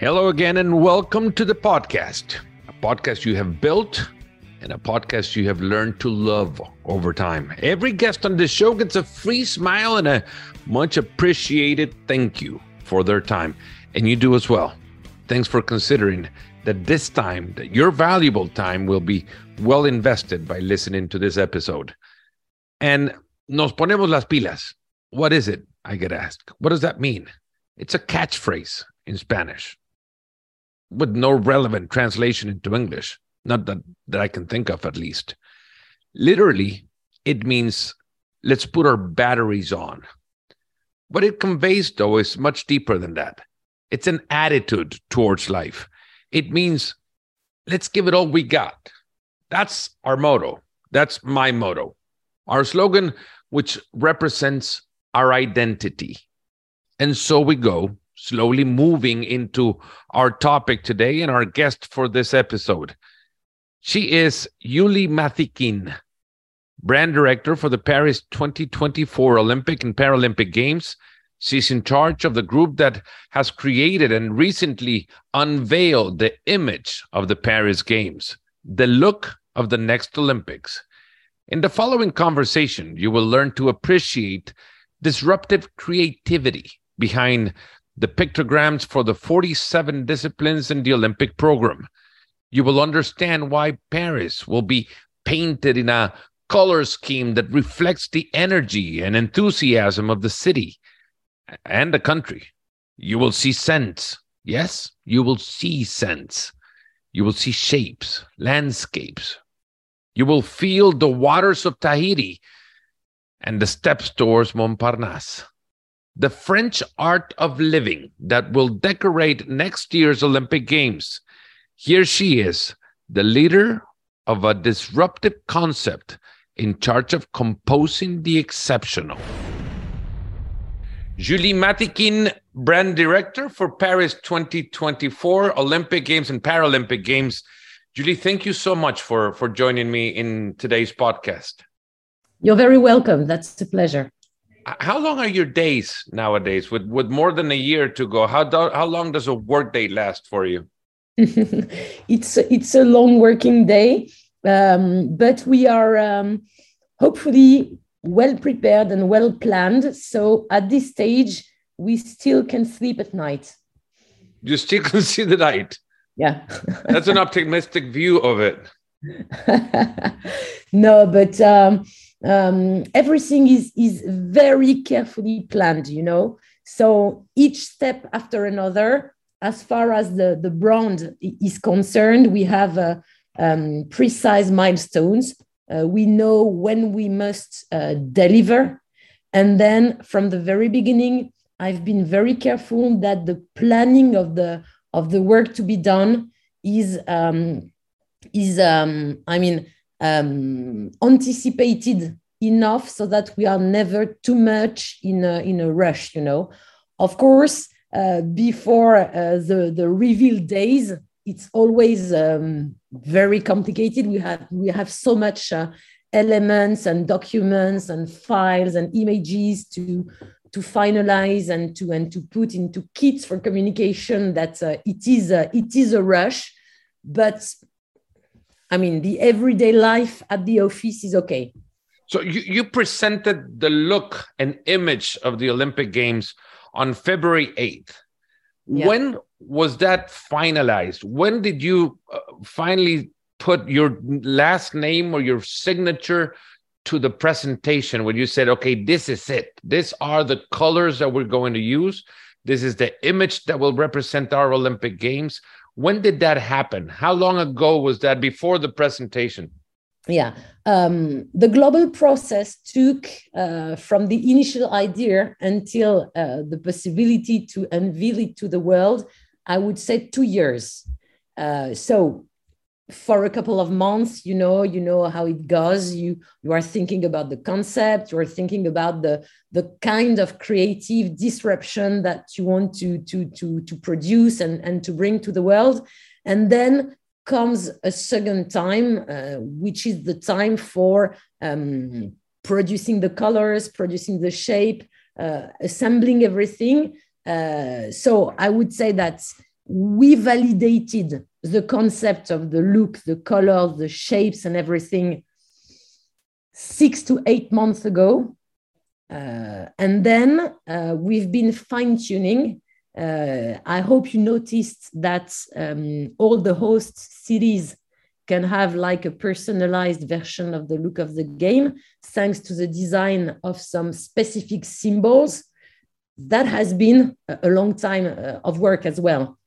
Hello again, and welcome to the podcast. A podcast you have built and a podcast you have learned to love over time. Every guest on this show gets a free smile and a much appreciated thank you for their time. And you do as well. Thanks for considering that this time, that your valuable time will be well invested by listening to this episode. And nos ponemos las pilas. What is it? I get asked. What does that mean? It's a catchphrase in Spanish with no relevant translation into English, not that, that I can think of at least. Literally, it means let's put our batteries on. What it conveys, though, is much deeper than that. It's an attitude towards life. It means let's give it all we got. That's our motto. That's my motto. Our slogan, which represents our identity. And so we go slowly moving into our topic today and our guest for this episode. She is Yuli Matikine, brand director for the Paris 2024 Olympic and Paralympic Games. She's in charge of the group that has created and recently unveiled the image of the Paris Games, the look of the next Olympics. In the following conversation, you will learn to appreciate disruptive creativity behind the pictograms for the 47 disciplines in the Olympic program. You will understand why Paris will be painted in a color scheme that reflects the energy and enthusiasm of the city and the country. You will see scents. Yes, you will see scents. You will see shapes, landscapes. You will feel the waters of Tahiti and the steps towards Montparnasse the French art of living that will decorate next year's Olympic Games. Here she is, the leader of a disruptive concept in charge of composing the exceptional. Julie Matikine, brand director for Paris 2024 Olympic Games and Paralympic Games. Julie, thank you so much for, for joining me in today's podcast. You're very welcome. That's a pleasure how long are your days nowadays? With with more than a year to go how do, how long does a work day last for you? It's it's a long working day um, but we are um, hopefully well prepared and well planned. So at this stage we still can sleep at night. You still can see the night? Yeah. That's an optimistic view of it. No but um, um, everything is is very carefully planned you know? So each step after another as far as the the brand is concerned we have uh, um, precise milestones. Uh, we know when we must uh, deliver. And then from the very beginning i've been very careful that the planning of the of the work to be done is um, is um, i mean um, anticipated enough so that we are never too much in a, in a rush you know. Of course uh, before uh, the the reveal days it's always um, very complicated. We have we have so much uh, elements and documents and files and images to to finalize and to and to put into kits for communication that uh, it is a, it is a rush. But I mean, the everyday life at the office is okay. So you, you presented the look and image of the Olympic Games on February 8th. Yeah. When was that finalized? When did you uh, finally put your last name or your signature to the presentation when you said, okay, this is it? These are the colors that we're going to use. This is the image that will represent our Olympic Games. When did that happen? How long ago was that before the presentation? Yeah, um, the global process took uh, from the initial idea until uh, the possibility to unveil it to the world, I would say two years. Uh, so for a couple of months you know you know how it goes. You you are thinking about the concept you are thinking about the the kind of creative disruption that you want to to to to produce and and to bring to the world. And then comes a second time uh, which is the time for um, producing the colors producing the shape uh, assembling everything. Uh, so i would say that we validated the concept of the look, the colors, the shapes, and everything six to eight months ago. Uh, and then uh, we've been fine tuning. Uh, I hope you noticed that um, all the host cities can have like a personalized version of the look of the game, thanks to the design of some specific symbols. That has been a long time uh, of work as well.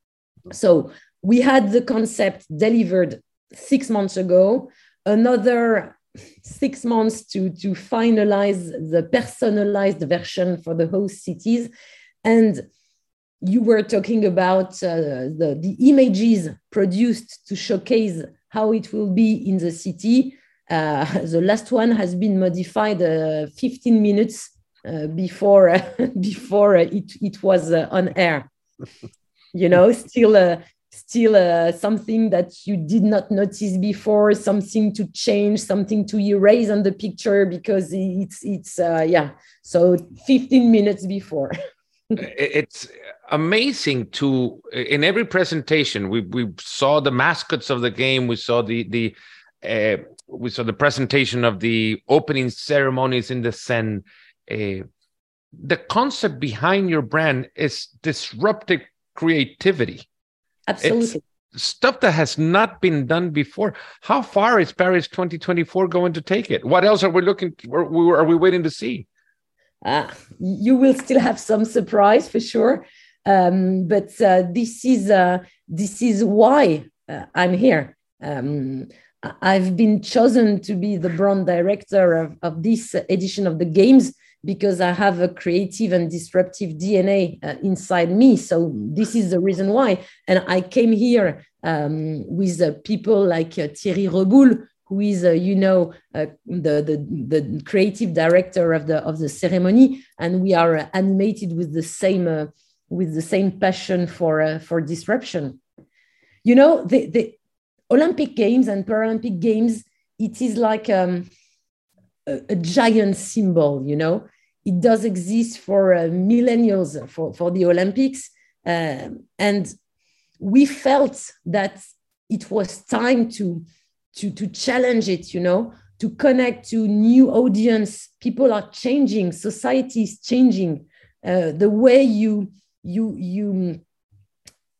So we had the concept delivered six months ago, another six months to, to finalize the personalized version for the host cities. And you were talking about uh, the, the images produced to showcase how it will be in the city. Uh, the last one has been modified uh, 15 minutes uh, before, before it, it was uh, on air. you know, still uh, still uh, something that you did not notice before, something to change, something to erase on the picture because it's it's uh, yeah. So 15 minutes before. it's amazing to in every presentation we we saw the mascots of the game, we saw the the uh, we saw the presentation of the opening ceremonies in the Seine. Uh, the concept behind your brand is disruptive creativity Absolutely. It's stuff that has not been done before. How far is Paris 2024 going to take it? What else are we looking? Are we, are we waiting to see? Uh, you will still have some surprise for sure, um, but uh, this is uh, this is why uh, I'm here. Um, I've been chosen to be the brand director of, of this edition of the games because I have a creative and disruptive DNA uh, inside me. So this is the reason why. And I came here um, with uh, people like uh, Thierry Reboul, who is, uh, you know, uh, the, the, the creative director of the of the ceremony, and we are uh, animated with the same with the same passion for for disruption. You know, the, the Olympic Games and Paralympic Games, it is like um, a, a giant symbol, you know it does exist for uh, millennials for, for the Olympics. Uh, and we felt that it was time to, to, to challenge it, you know, to connect to new audience. People are changing, society is changing. Uh, the way you, you, you,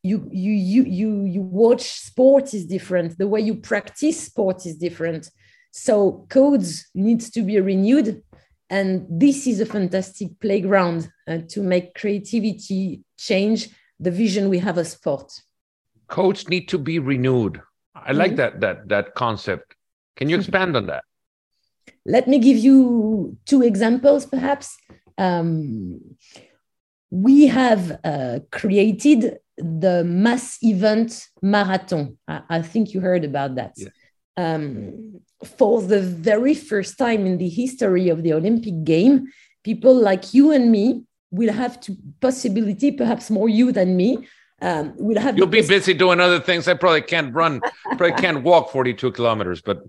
you, you, you, you, you watch sport is different. The way you practice sport is different. So codes needs to be renewed and this is a fantastic playground uh, to make creativity change the vision we have of sport. Codes need to be renewed. I like mm -hmm. that that that concept. Can you expand on that? Let me give you two examples, perhaps. Um, we have uh, created the mass event marathon. I, I, think you heard about that. Yeah. Um, for the very first time in the history of the Olympic game, people like you and me will have to possibility, perhaps more you than me, um, will have. You'll be busy doing other things. I probably can't run, probably can't walk 42 kilometers, but.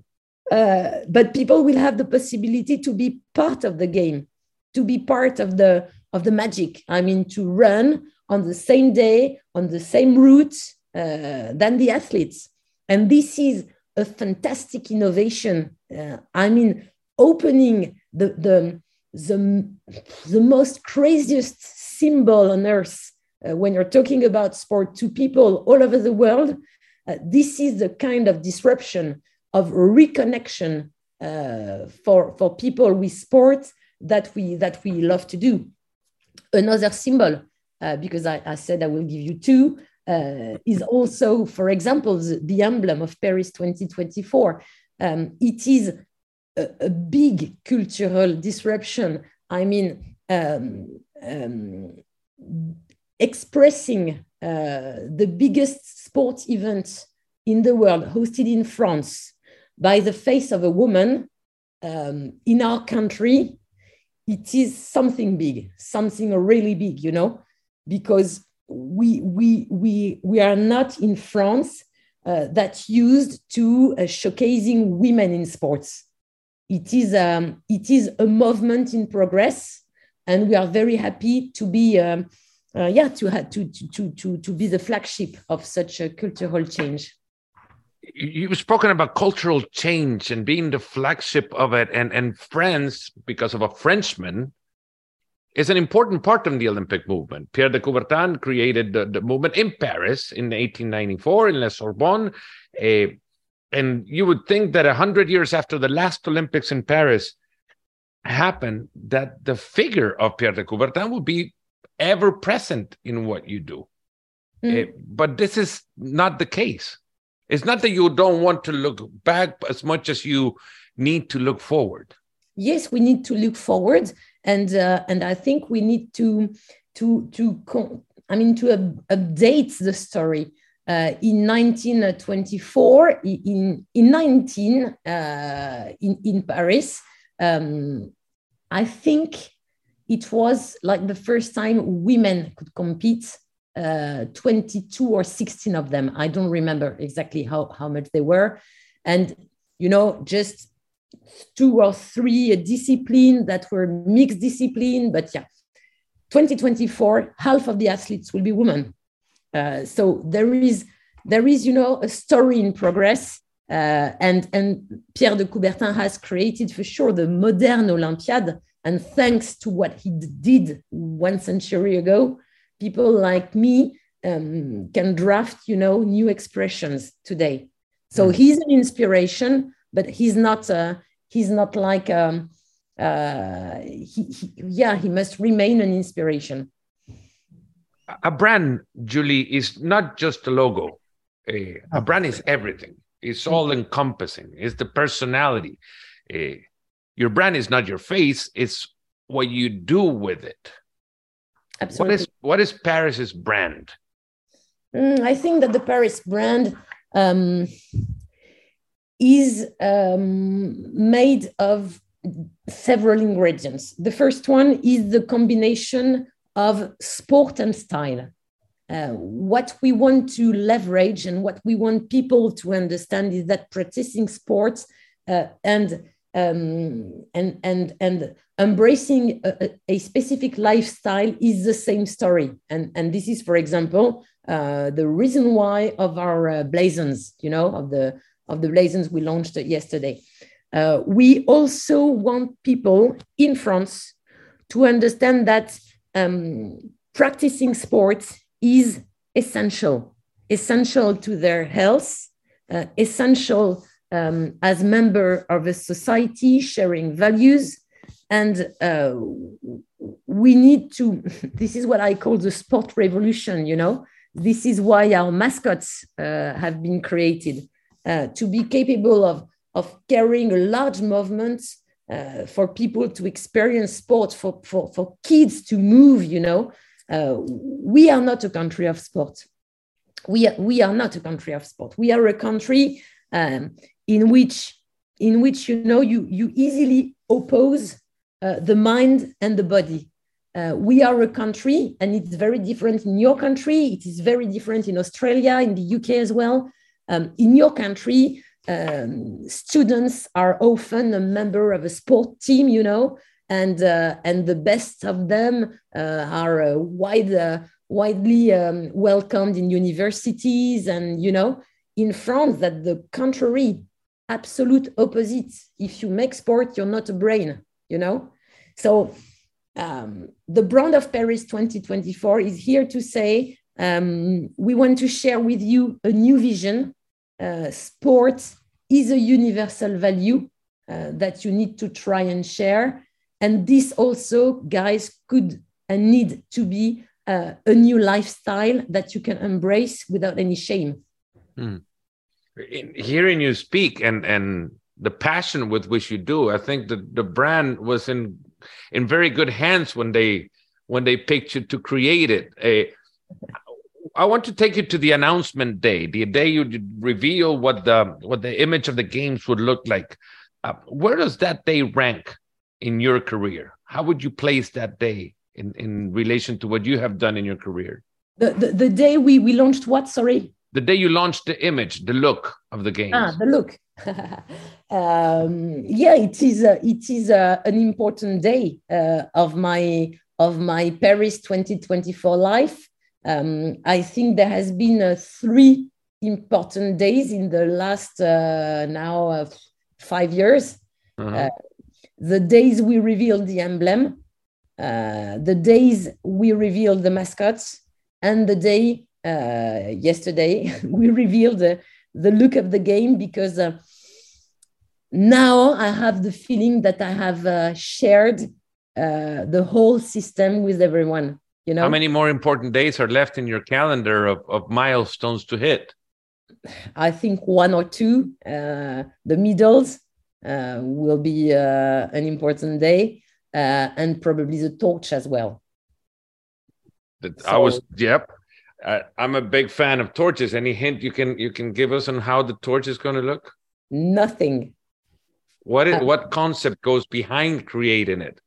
Uh, but people will have the possibility to be part of the game, to be part of the of the magic. I mean, to run on the same day on the same route uh, than the athletes, and this is a fantastic innovation. Uh, I mean, opening the, the, the, the most craziest symbol on earth uh, when you're talking about sport to people all over the world. Uh, this is the kind of disruption of reconnection uh, for, for people with sport that we, that we love to do. Another symbol, uh, because I, I said I will give you two, uh, is also, for example, the, the, emblem of Paris 2024. Um, it is a, a, big cultural disruption. I mean, um, um, expressing uh, the biggest sports event in the world, hosted in France by the face of a woman um, in our country, it is something big, something really big, you know, because we, we, we, we are not in France uh, that's used to uh, showcasing women in sports. It is, um, it is a movement in progress, and we are very happy to be um, uh, yeah, to, to, to, to, to be the flagship of such a cultural change. You've spoken about cultural change and being the flagship of it, and, and France, because of a Frenchman, is an important part of the Olympic movement. Pierre de Coubertin created the, the movement in Paris in 1894 in La Sorbonne. Uh, and you would think that 100 years after the last Olympics in Paris happened, that the figure of Pierre de Coubertin would be ever present in what you do. Mm. Uh, but this is not the case. It's not that you don't want to look back as much as you need to look forward. Yes, we need to look forward, and uh, and I think we need to to to I mean to update the story. Uh, in 1924, in in 19 uh, in in Paris, um, I think it was like the first time women could compete. Uh, 22 or 16 of them. I don't remember exactly how, how much they were. And, you know, just two or three disciplines that were mixed discipline. But yeah, 2024, half of the athletes will be women. Uh, so there is, there is, you know, a story in progress. Uh, and, and Pierre de Coubertin has created for sure the modern Olympiad and thanks to what he did one century ago, people like me um, can draft, you know, new expressions today. So mm. he's an inspiration, but he's not. Uh, he's not like. Um, uh, he, he, yeah, he must remain an inspiration. A brand, Julie, is not just a logo. A, a brand is everything. It's all encompassing. It's the personality. Your brand is not your face it's what you do with it Absolutely. what is what is paris's brand mm, i think that the paris brand um, is um, made of several ingredients. The first one is the combination of sport and style. Uh, what we want to leverage and what we want people to understand is that practicing sports uh, and um, and and and embracing a, a, specific lifestyle is the same story. And and this is for example uh, the reason why of our uh, blazons you know of the of the blazons we launched yesterday. Uh, we also want people in france to understand that um, practicing sports is essential essential to their health uh, essential um, as member of a society sharing values. And uh, we need to this is what i call the sport revolution you know? This is why our mascots uh, have been created uh, to be capable of of carrying a large movement uh, for people to experience sport for, for, for kids to move you know? Uh, we are not a country of sport. We are, we are not a country of sport. We are a country um, in which in which you know you you easily oppose uh, the mind and the body. Uh, we are a country and it's very different in your country. It is very different in australia in the uk as well um, in your country um, students are often a member of a sport team you know and uh, and the best of them uh, are uh, wide, uh, widely um, welcomed in universities and you know in france that the contrary absolute opposite. If you make sport, you're not a brain, you know? So um, the brand of Paris 2024 is here to say um, we want to share with you a new vision. Uh, sport is a universal value uh, that you need to try and share. And this also, guys, could and need to be uh, a new lifestyle that you can embrace without any shame. Mm in hearing you speak and and the passion with which you do i think that the brand was in in very good hands when they when they picked you to create it a I want to take you to the announcement day, the day you reveal what the what the image of the games would look like. Uh, where does that day rank in your career? How would you place that day in, in relation to what you have done in your career? The, the, the day we, we launched what? Sorry the day you launched the image, the look of the game. Ah, the look. um, yeah, it is. A, it is a, an important day uh, of my of my Paris 2024 life, um, I think there has been uh, three important days in the last uh, now uh, five years. Uh-huh. the days we revealed the emblem, uh, the days we revealed the mascots, and the day uh, yesterday we revealed the, the look of the game because now I have the feeling that I have shared the whole system with everyone. You know, how many more important days are left in your calendar of, of milestones to hit? I think one or two. Uh, the middles uh, will be uh, an important day, uh, and probably the torch as well. So, I was yep. I'm a big fan of torches. Any hint you can you can give us on how the torch is going to look? Nothing. What is, uh, what concept goes behind creating it?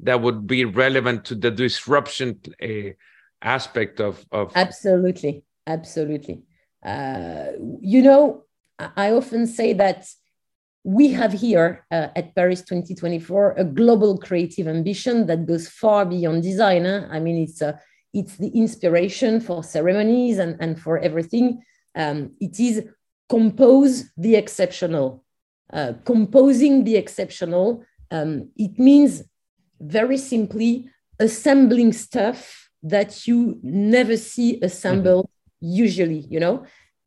That would be relevant to the disruption uh, aspect of, of absolutely. Absolutely. Uh, you know i often say that we have here uh, at paris 2024 a global creative ambition that goes far beyond design i mean it's a it's the inspiration for ceremonies and, and for everything. Um, it is compose the exceptional. Uh, composing the exceptional um, it means very simply assembling stuff that you never see assembled mm-hmm. usually you know?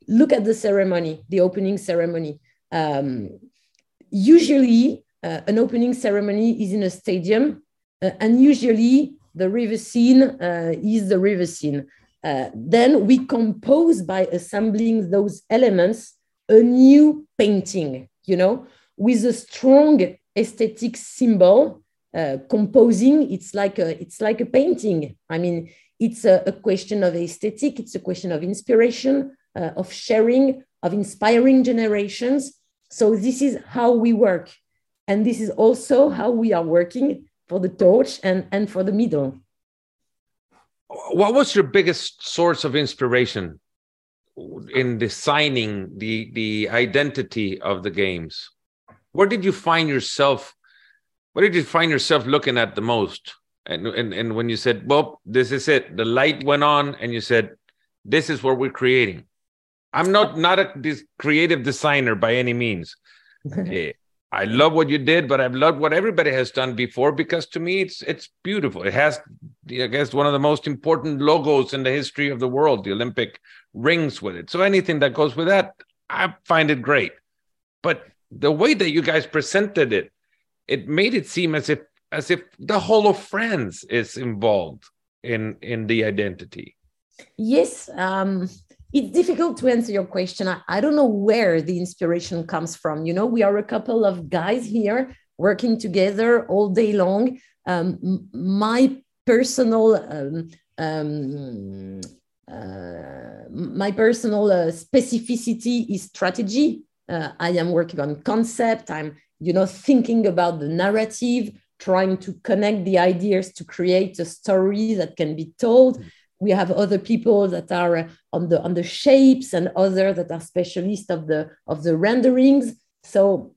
Look at the ceremony the opening ceremony. Um, usually uh, an opening ceremony is in a stadium uh, and usually the river scene uh, is the river scene. Uh, then we compose by assembling those elements a new painting you know with a strong aesthetic symbol uh, composing it's like a it's like a painting. I mean it's a, a question of aesthetic it's a question of inspiration uh, of sharing of inspiring generations. So this is how we work. And this is also how we are working for the torch and and for the middle. What was your biggest source of inspiration in designing the the identity of the games? Where did you find yourself what did you find yourself looking at the most? And, and, and when you said, well, this is it, the light went on and you said, this is what we're creating. I'm not, not a this creative designer by any means. Eh, I love what you did, but I've loved what everybody has done before because to me it's it's beautiful. It has, I guess, one of the most important logos in the history of the world, the Olympic rings with it. So anything that goes with that, I find it great. But the way that you guys presented it, it made it seem as if as if the whole of France is involved in in the identity. Yes, um, it's difficult to answer your question. I, I don't know where the inspiration comes from. You know, we are a couple of guys here working together all day long. Um, my personal um, um, uh, my personal uh, specificity is strategy. Uh, I am working on concept. I'm you know, thinking about the narrative, trying to connect the ideas to create a story that can be told. We have other people that are on the on the shapes and other that are specialists of the of the renderings. So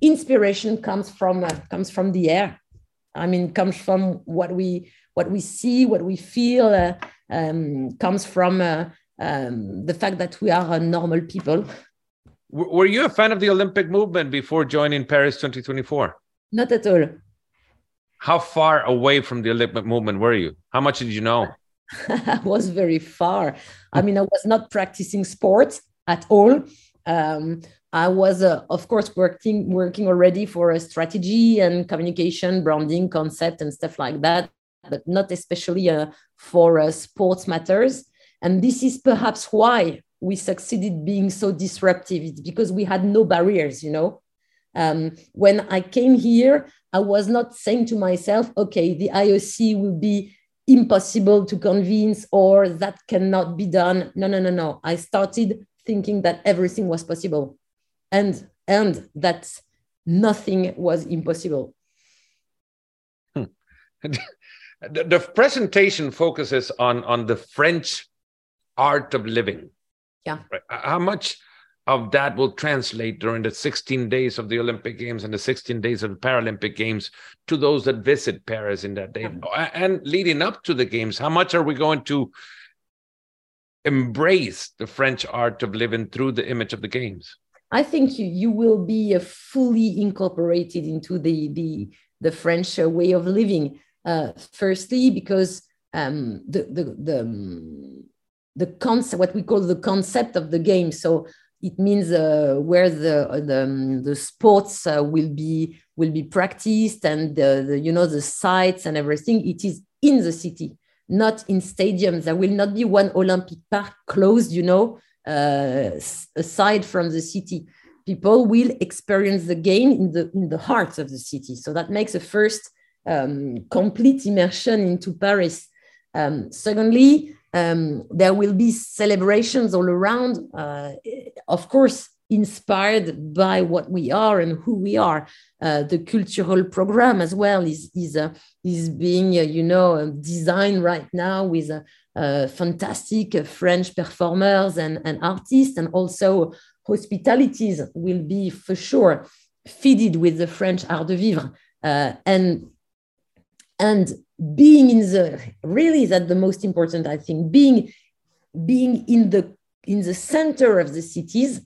inspiration comes from uh, comes from the air. I mean, comes from what we what we see, what we feel. Uh, um, comes from uh, um, the fact that we are normal people were you a fan of the Olympic movement before joining Paris 2024? Not at all. How far away from the Olympic movement were you? How much did you know? I was very far. I mean, I was not practicing sports at all. Um, I was, uh, of course, working working already for a strategy and communication, branding, concept, and stuff like that, but not especially uh, for uh, sports matters. And this is perhaps why we succeeded being so disruptive. Because we had no barriers you know? Um, when i came here i was not saying to myself okay the ioc will be impossible to convince or that cannot be done. No no no no. I started thinking that everything was possible. And and that nothing was impossible. Hmm. the, the presentation focuses on on the french art of living yeah right? how much of that will translate during the 16 days of the Olympic Games and the 16 days of the Paralympic Games to those that visit Paris in that day? And leading up to the Games, how much are we going to embrace the French art of living through the image of the Games? I think you, you will be uh, fully incorporated into the, the, the French uh, way of living. Uh, firstly, because um, the, the, the, um, the concept, what we call the concept of the game. So it means uh, where the the, um, the sports uh, will be will be practiced and the, the, you know the sites and everything it is in the city not in stadiums. There will not be one olympic park closed you know uh, aside from the city. People will experience the game in the in the heart of the city. So that makes a first um, complete immersion into paris. Um, secondly um, there will be celebrations all around, uh, of course, inspired by what we are and who we are. Uh, the cultural program as well is is uh, is being uh, you know um, designed right now with uh, uh, fantastic French performers and, and artists, and also hospitalities will be for sure fitted with the French art de vivre and and being in the really that the most important i think being being in the in the center of the cities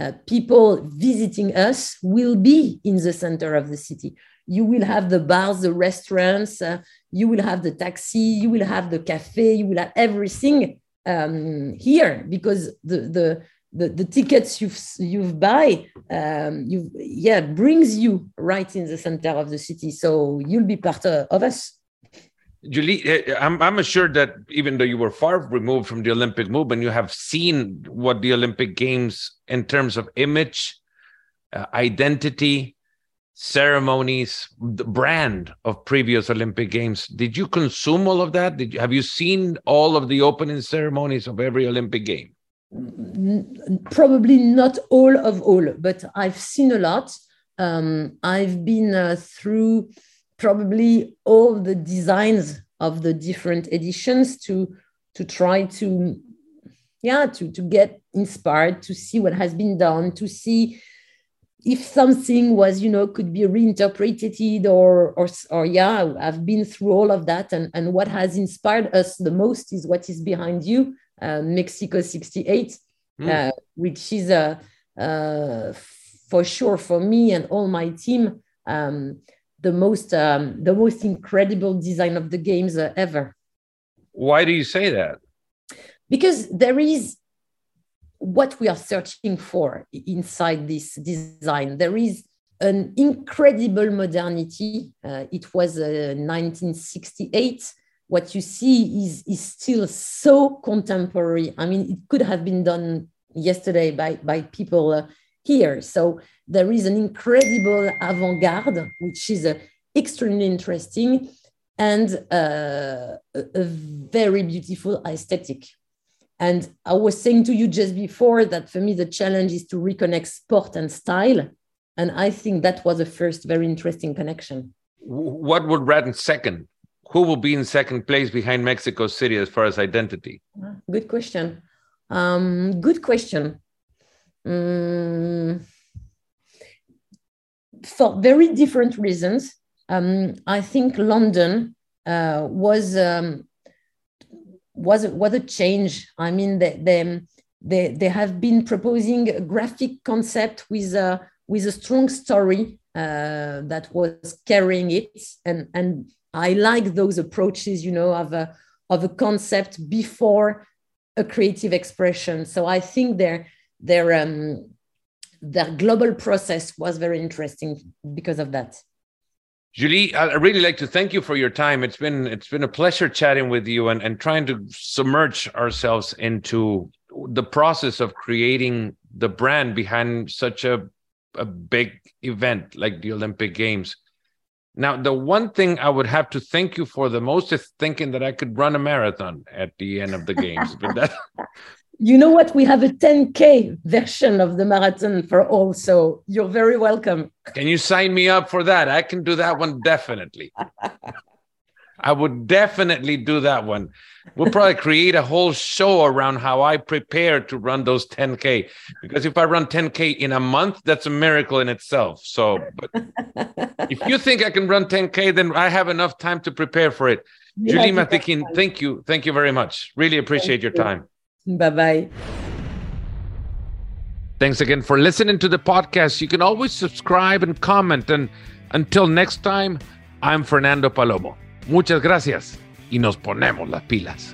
uh, people visiting us will be in the center of the city. You will have the bars the restaurants uh, you will have the taxi you will have the cafe you will have everything um, here because the the the, the tickets you've you've buy um, you yeah brings you right in the center of the city. So you'll be part of, of us Julie, eh, I'm, I'm assured that even though you were far removed from the Olympic movement, you have seen what the Olympic Games, in terms of image, uh, identity, ceremonies, the brand of previous Olympic Games. Did you consume all of that? Did you, have you seen all of the opening ceremonies of every Olympic game? Probably not all of all, but I've seen a lot. Um, I've been uh, through probably all the designs of the different editions to to try to yeah to to get inspired to see what has been done to see if something was you know could be reinterpreted or or or yeah i've been through all of that and and what has inspired us the most is what is behind you uh, mexico 68 mm. uh, which is a uh, for sure for me and all my team um, the most um, the most incredible design of the games uh, ever. Why do you say that? Because there is what we are searching for inside this design. There is an incredible modernity. Uh, it was uh, 1968. What you see is, is still so contemporary. I mean, it could have been done yesterday by, by people uh, here. So there is an incredible avant-garde, which is uh, extremely interesting and uh, a, a very beautiful aesthetic. And I was saying to you just before that for me, the challenge is to reconnect sport and style. And I think that was the first very interesting connection. What would rank second? Who will be in second place behind Mexico City as far as identity? Good question. Um, good question. Um, for very different reasons. Um, I think London uh, was um, was was a change. I mean, they, they they they have been proposing a graphic concept with a with a strong story uh, that was carrying it, and and I like those approaches. You know, of a of a concept before a creative expression. So I think they're their um, their global process was very interesting because of that. Julie, I really like to thank you for your time. It's been it's been a pleasure chatting with you and, and trying to submerge ourselves into the process of creating the brand behind such a, a big event like the Olympic Games. Now, the one thing I would have to thank you for the most is thinking that I could run a marathon at the end of the games. but that, you know what? We have a 10K version of the marathon for all. So you're very welcome. Can you sign me up for that? I can do that one definitely. I would definitely do that one. We'll probably create a whole show around how I prepare to run those 10K. Because if I run 10K in a month, that's a miracle in itself. So, but if you think I can run 10K, then I have enough time to prepare for it. Yeah, Julie Matikine, thank you. Thank you very much. Really appreciate thank your time. Bye bye. Thanks again for listening to the podcast. You can always subscribe and comment. And until next time, I'm Fernando Palomo. Muchas gracias y nos ponemos las pilas.